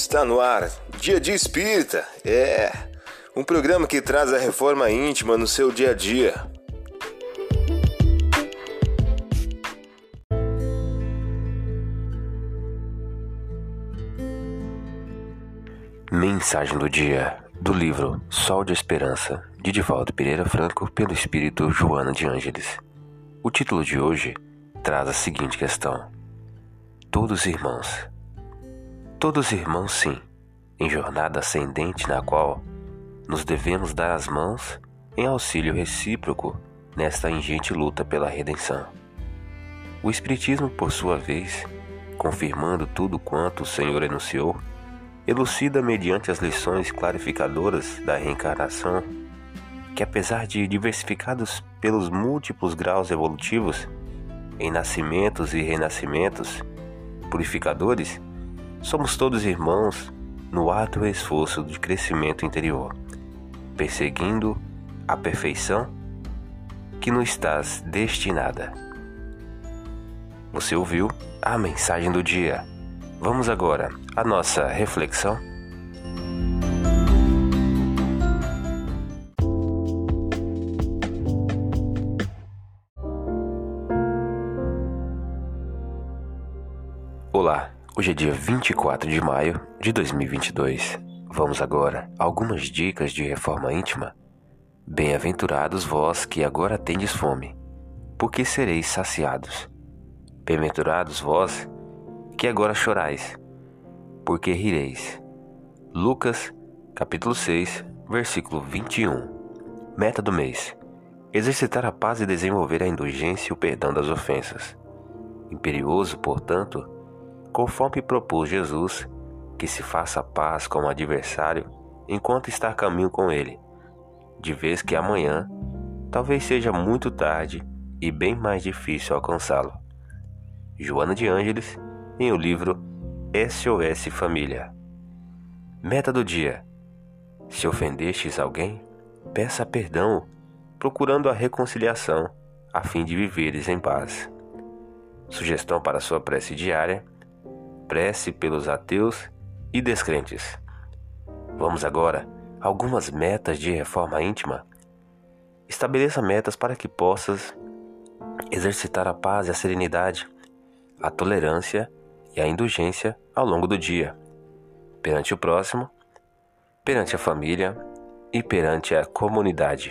Está no ar, Dia de Espírita. É um programa que traz a reforma íntima no seu dia a dia. Mensagem do dia do livro Sol de Esperança, de Divaldo Pereira Franco, pelo espírito Joana de Ângeles. O título de hoje traz a seguinte questão: Todos irmãos. Todos irmãos, sim, em jornada ascendente na qual nos devemos dar as mãos em auxílio recíproco nesta ingente luta pela redenção. O Espiritismo, por sua vez, confirmando tudo quanto o Senhor enunciou, elucida mediante as lições clarificadoras da reencarnação que, apesar de diversificados pelos múltiplos graus evolutivos, em nascimentos e renascimentos purificadores, Somos todos irmãos no árduo esforço de crescimento interior, perseguindo a perfeição que nos estás destinada. Você ouviu a mensagem do dia. Vamos agora à nossa reflexão. Hoje é dia 24 de maio de 2022. Vamos agora a algumas dicas de reforma íntima. Bem-aventurados vós que agora tendes fome, porque sereis saciados. Bem-aventurados vós que agora chorais, porque rireis. Lucas, capítulo 6, versículo 21. Meta do mês: exercitar a paz e desenvolver a indulgência e o perdão das ofensas. Imperioso, portanto, Conforme propôs Jesus, que se faça paz com o adversário enquanto está a caminho com ele, de vez que amanhã talvez seja muito tarde e bem mais difícil alcançá-lo. Joana de Ângeles, em o livro SOS Família. Meta do dia: Se ofendestes alguém, peça perdão, procurando a reconciliação, a fim de viveres em paz. Sugestão para sua prece diária prece pelos ateus e descrentes. Vamos agora a algumas metas de reforma íntima. Estabeleça metas para que possas exercitar a paz e a serenidade, a tolerância e a indulgência ao longo do dia, perante o próximo, perante a família e perante a comunidade.